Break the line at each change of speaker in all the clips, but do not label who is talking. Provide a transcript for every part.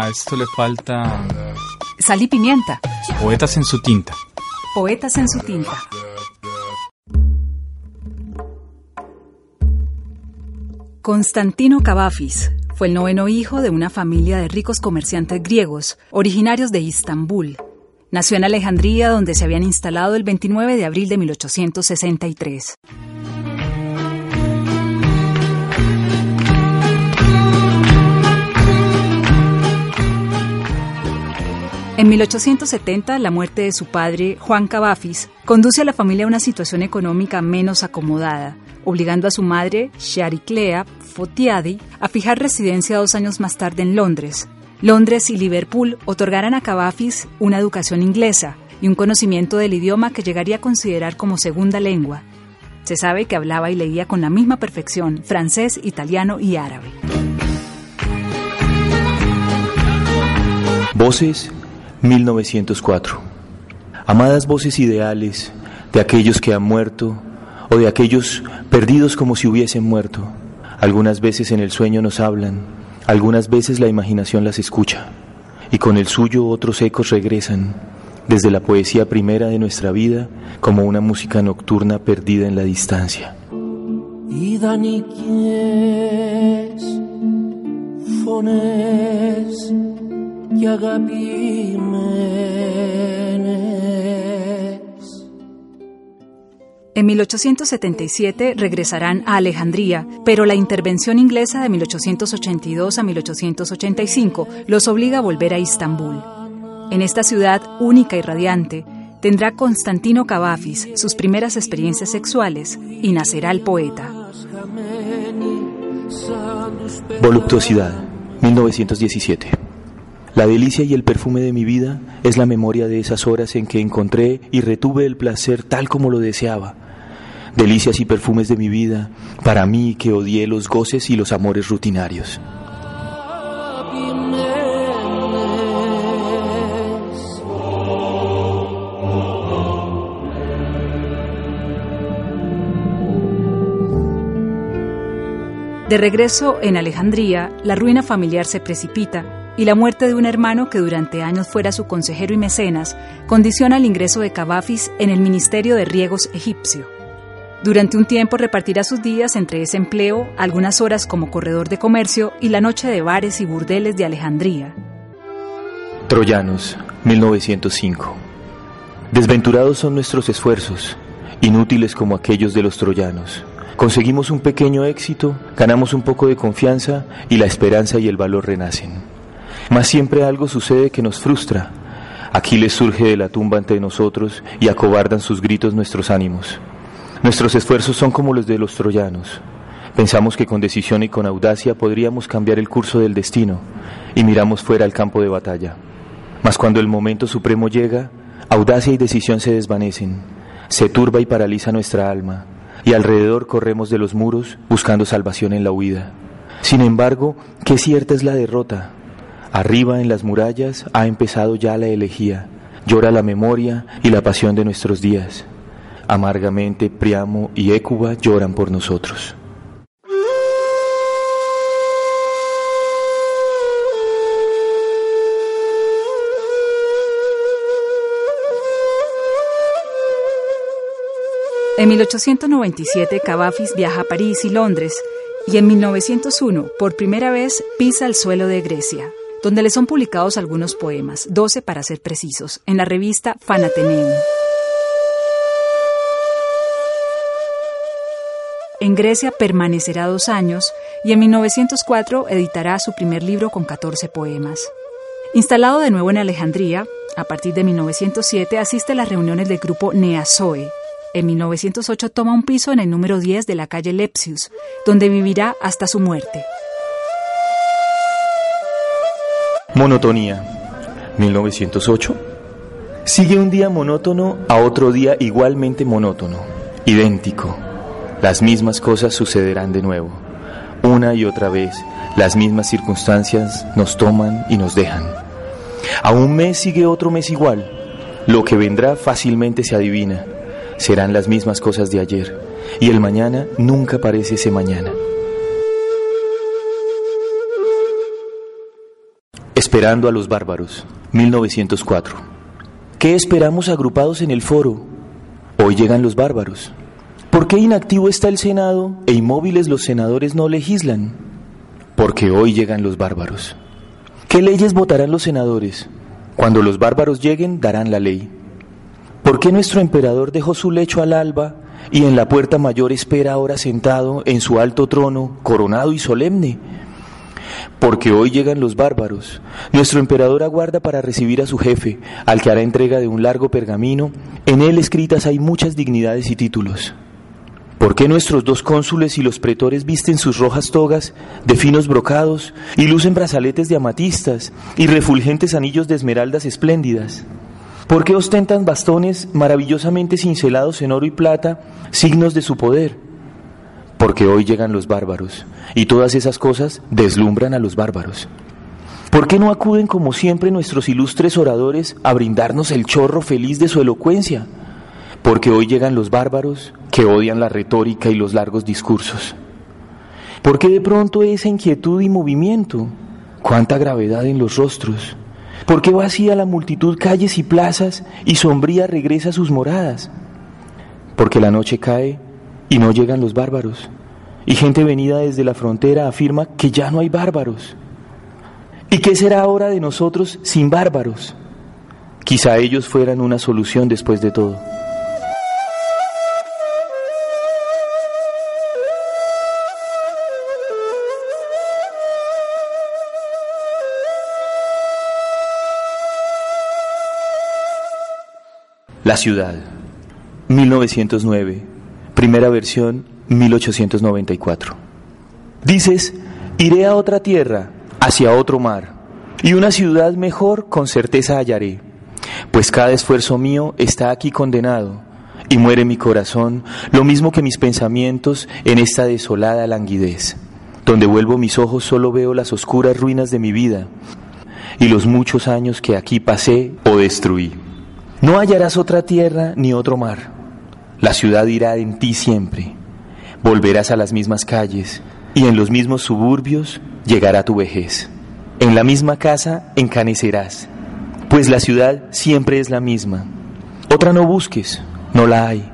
A esto le falta...
Sal y pimienta.
Poetas en su tinta.
Poetas en su tinta. Constantino Cavafis fue el noveno hijo de una familia de ricos comerciantes griegos, originarios de Istambul. Nació en Alejandría, donde se habían instalado el 29 de abril de 1863. En 1870, la muerte de su padre, Juan Cavafis, conduce a la familia a una situación económica menos acomodada, obligando a su madre, Chariclea Fotiadi, a fijar residencia dos años más tarde en Londres. Londres y Liverpool otorgaran a Cavafis una educación inglesa y un conocimiento del idioma que llegaría a considerar como segunda lengua. Se sabe que hablaba y leía con la misma perfección francés, italiano y árabe.
Voces 1904. Amadas voces ideales de aquellos que han muerto o de aquellos perdidos como si hubiesen muerto. Algunas veces en el sueño nos hablan, algunas veces la imaginación las escucha y con el suyo otros ecos regresan desde la poesía primera de nuestra vida como una música nocturna perdida en la distancia.
En 1877 regresarán a Alejandría, pero la intervención inglesa de 1882 a 1885 los obliga a volver a Istambul. En esta ciudad única y radiante, tendrá Constantino Cavafis sus primeras experiencias sexuales y nacerá el poeta.
Voluptuosidad, 1917. La delicia y el perfume de mi vida es la memoria de esas horas en que encontré y retuve el placer tal como lo deseaba. Delicias y perfumes de mi vida, para mí que odié los goces y los amores rutinarios.
De regreso en Alejandría, la ruina familiar se precipita y la muerte de un hermano que durante años fuera su consejero y mecenas condiciona el ingreso de Cavafis en el Ministerio de Riegos egipcio. Durante un tiempo repartirá sus días entre ese empleo, algunas horas como corredor de comercio y la noche de bares y burdeles de Alejandría.
Troyanos, 1905. Desventurados son nuestros esfuerzos, inútiles como aquellos de los troyanos. Conseguimos un pequeño éxito, ganamos un poco de confianza y la esperanza y el valor renacen. Mas siempre algo sucede que nos frustra. Aquiles surge de la tumba ante nosotros y acobardan sus gritos nuestros ánimos. Nuestros esfuerzos son como los de los troyanos. Pensamos que con decisión y con audacia podríamos cambiar el curso del destino y miramos fuera al campo de batalla. Mas cuando el momento supremo llega, audacia y decisión se desvanecen, se turba y paraliza nuestra alma, y alrededor corremos de los muros buscando salvación en la huida. Sin embargo, qué cierta es la derrota, Arriba en las murallas ha empezado ya la elegía, llora la memoria y la pasión de nuestros días. Amargamente Priamo y Écuba lloran por nosotros.
En 1897 Cavafis viaja a París y Londres y en 1901 por primera vez pisa el suelo de Grecia donde le son publicados algunos poemas, 12 para ser precisos, en la revista Fanateneum. En Grecia permanecerá dos años y en 1904 editará su primer libro con 14 poemas. Instalado de nuevo en Alejandría, a partir de 1907 asiste a las reuniones del grupo Neazoe. En 1908 toma un piso en el número 10 de la calle Lepsius, donde vivirá hasta su muerte.
Monotonía, 1908. Sigue un día monótono a otro día igualmente monótono, idéntico. Las mismas cosas sucederán de nuevo. Una y otra vez, las mismas circunstancias nos toman y nos dejan. A un mes sigue otro mes igual. Lo que vendrá fácilmente se adivina. Serán las mismas cosas de ayer. Y el mañana nunca parece ese mañana. Esperando a los bárbaros, 1904. ¿Qué esperamos agrupados en el foro? Hoy llegan los bárbaros. ¿Por qué inactivo está el Senado e inmóviles los senadores no legislan? Porque hoy llegan los bárbaros. ¿Qué leyes votarán los senadores? Cuando los bárbaros lleguen, darán la ley. ¿Por qué nuestro emperador dejó su lecho al alba y en la puerta mayor espera ahora sentado en su alto trono, coronado y solemne? Porque hoy llegan los bárbaros. Nuestro emperador aguarda para recibir a su jefe, al que hará entrega de un largo pergamino. En él escritas hay muchas dignidades y títulos. ¿Por qué nuestros dos cónsules y los pretores visten sus rojas togas de finos brocados y lucen brazaletes de amatistas y refulgentes anillos de esmeraldas espléndidas? ¿Por qué ostentan bastones maravillosamente cincelados en oro y plata, signos de su poder? Porque hoy llegan los bárbaros y todas esas cosas deslumbran a los bárbaros. ¿Por qué no acuden como siempre nuestros ilustres oradores a brindarnos el chorro feliz de su elocuencia? Porque hoy llegan los bárbaros que odian la retórica y los largos discursos. ¿Por qué de pronto esa inquietud y movimiento? ¿Cuánta gravedad en los rostros? ¿Por qué vacía la multitud calles y plazas y sombría regresa a sus moradas? Porque la noche cae y no llegan los bárbaros. Y gente venida desde la frontera afirma que ya no hay bárbaros. ¿Y qué será ahora de nosotros sin bárbaros? Quizá ellos fueran una solución después de todo. La ciudad, 1909, primera versión, 1894. Dices, iré a otra tierra, hacia otro mar, y una ciudad mejor con certeza hallaré, pues cada esfuerzo mío está aquí condenado, y muere mi corazón, lo mismo que mis pensamientos en esta desolada languidez. Donde vuelvo mis ojos solo veo las oscuras ruinas de mi vida y los muchos años que aquí pasé o destruí. No hallarás otra tierra ni otro mar. La ciudad irá en ti siempre. Volverás a las mismas calles y en los mismos suburbios llegará tu vejez. En la misma casa encanecerás, pues la ciudad siempre es la misma. Otra no busques, no la hay.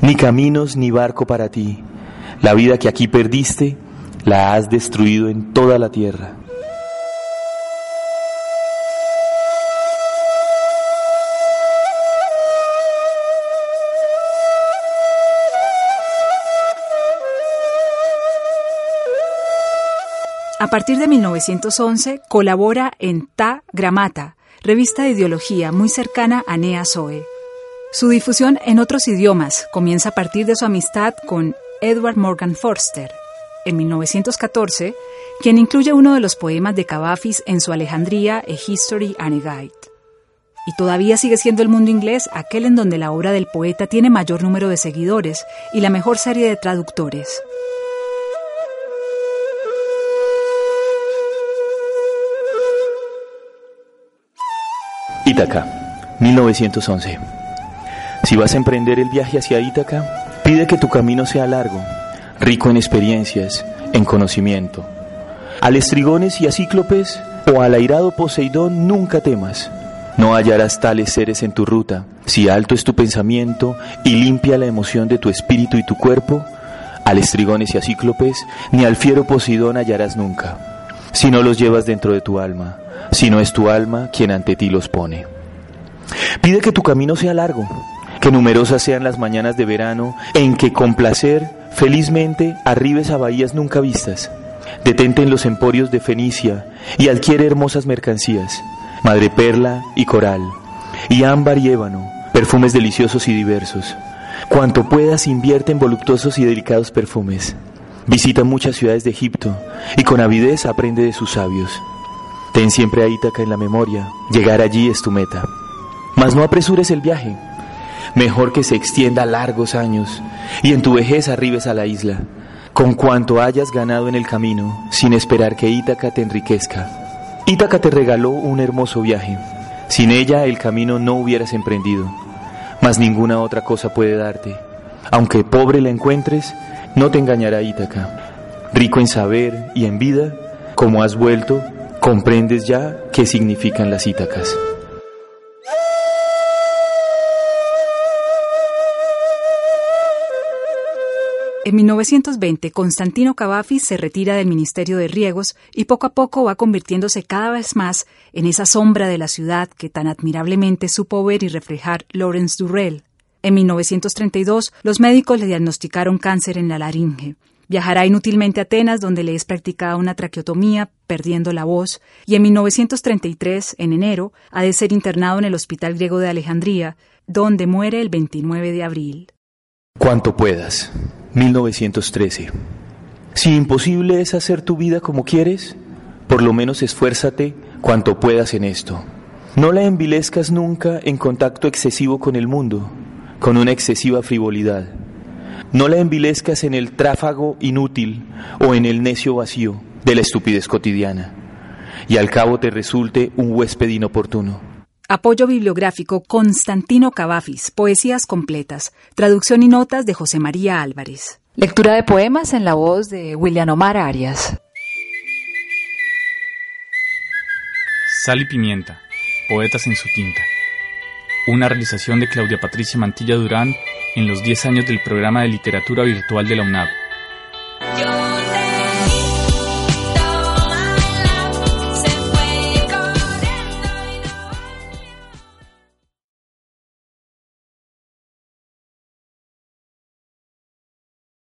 Ni caminos ni barco para ti. La vida que aquí perdiste la has destruido en toda la tierra.
A partir de 1911 colabora en Ta Gramata, revista de ideología muy cercana a Nea Zoe. Su difusión en otros idiomas comienza a partir de su amistad con Edward Morgan Forster, en 1914, quien incluye uno de los poemas de Cavafis en su Alejandría, A History and a Guide. Y todavía sigue siendo el mundo inglés aquel en donde la obra del poeta tiene mayor número de seguidores y la mejor serie de traductores.
Ítaca, 1911. Si vas a emprender el viaje hacia Ítaca, pide que tu camino sea largo, rico en experiencias, en conocimiento. A lestrigones y a cíclopes o al airado Poseidón nunca temas. No hallarás tales seres en tu ruta. Si alto es tu pensamiento y limpia la emoción de tu espíritu y tu cuerpo, a lestrigones y a cíclopes, ni al fiero Poseidón hallarás nunca, si no los llevas dentro de tu alma sino es tu alma quien ante ti los pone. Pide que tu camino sea largo, que numerosas sean las mañanas de verano en que con placer, felizmente, arribes a bahías nunca vistas. Detente en los emporios de Fenicia y adquiere hermosas mercancías, madreperla y coral, y ámbar y ébano, perfumes deliciosos y diversos. Cuanto puedas invierte en voluptuosos y delicados perfumes. Visita muchas ciudades de Egipto y con avidez aprende de sus sabios. Ten siempre a Ítaca en la memoria, llegar allí es tu meta. Mas no apresures el viaje, mejor que se extienda largos años y en tu vejez arribes a la isla, con cuanto hayas ganado en el camino, sin esperar que Ítaca te enriquezca. Ítaca te regaló un hermoso viaje, sin ella el camino no hubieras emprendido, mas ninguna otra cosa puede darte. Aunque pobre la encuentres, no te engañará Ítaca. Rico en saber y en vida, como has vuelto, Comprendes ya qué significan las Ítacas.
En 1920, Constantino Cavafis se retira del Ministerio de Riegos y poco a poco va convirtiéndose cada vez más en esa sombra de la ciudad que tan admirablemente supo ver y reflejar Lawrence Durrell. En 1932, los médicos le diagnosticaron cáncer en la laringe. Viajará inútilmente a Atenas, donde le es practicada una traqueotomía, perdiendo la voz, y en 1933, en enero, ha de ser internado en el Hospital Griego de Alejandría, donde muere el 29 de abril.
Cuanto puedas. 1913. Si imposible es hacer tu vida como quieres, por lo menos esfuérzate cuanto puedas en esto. No la envilezcas nunca en contacto excesivo con el mundo, con una excesiva frivolidad. No la envilezcas en el tráfago inútil o en el necio vacío de la estupidez cotidiana, y al cabo te resulte un huésped inoportuno.
Apoyo bibliográfico Constantino Cavafis, Poesías completas, traducción y notas de José María Álvarez.
Lectura de poemas en la voz de William Omar Arias.
Sal y pimienta, poetas en su tinta. Una realización de Claudia Patricia Mantilla Durán en los 10 años del programa de literatura virtual de la UNAV.